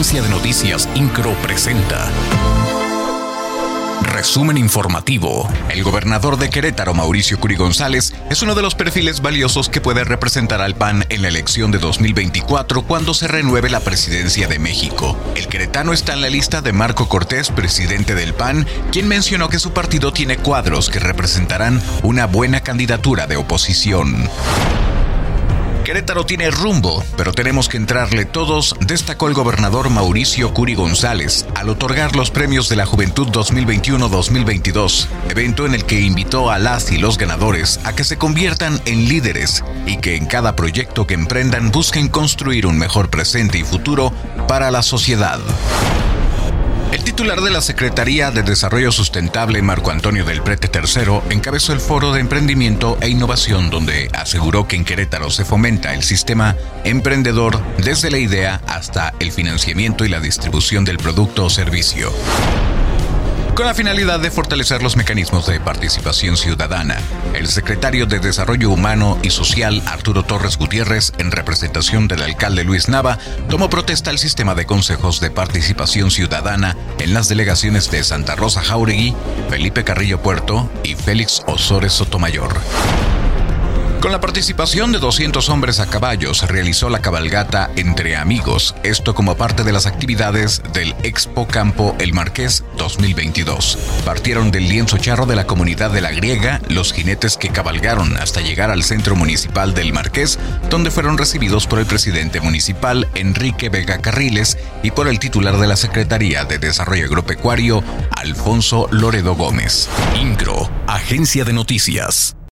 Agencia de Noticias Incro presenta. Resumen informativo. El gobernador de Querétaro, Mauricio Curi González, es uno de los perfiles valiosos que puede representar al PAN en la elección de 2024 cuando se renueve la presidencia de México. El queretano está en la lista de Marco Cortés, presidente del PAN, quien mencionó que su partido tiene cuadros que representarán una buena candidatura de oposición. Querétaro tiene rumbo, pero tenemos que entrarle todos, destacó el gobernador Mauricio Curi González al otorgar los premios de la Juventud 2021-2022, evento en el que invitó a las y los ganadores a que se conviertan en líderes y que en cada proyecto que emprendan busquen construir un mejor presente y futuro para la sociedad. Titular de la Secretaría de Desarrollo Sustentable, Marco Antonio del Prete III, encabezó el foro de emprendimiento e innovación donde aseguró que en Querétaro se fomenta el sistema emprendedor desde la idea hasta el financiamiento y la distribución del producto o servicio con la finalidad de fortalecer los mecanismos de participación ciudadana. El secretario de Desarrollo Humano y Social, Arturo Torres Gutiérrez, en representación del alcalde Luis Nava, tomó protesta al sistema de consejos de participación ciudadana en las delegaciones de Santa Rosa Jauregui, Felipe Carrillo Puerto y Félix Osores Sotomayor. Con la participación de 200 hombres a caballo se realizó la cabalgata Entre Amigos, esto como parte de las actividades del Expo Campo El Marqués 2022. Partieron del lienzo charro de la comunidad de la Griega los jinetes que cabalgaron hasta llegar al centro municipal del Marqués, donde fueron recibidos por el presidente municipal Enrique Vega Carriles y por el titular de la Secretaría de Desarrollo Agropecuario, Alfonso Loredo Gómez. INCRO, Agencia de Noticias.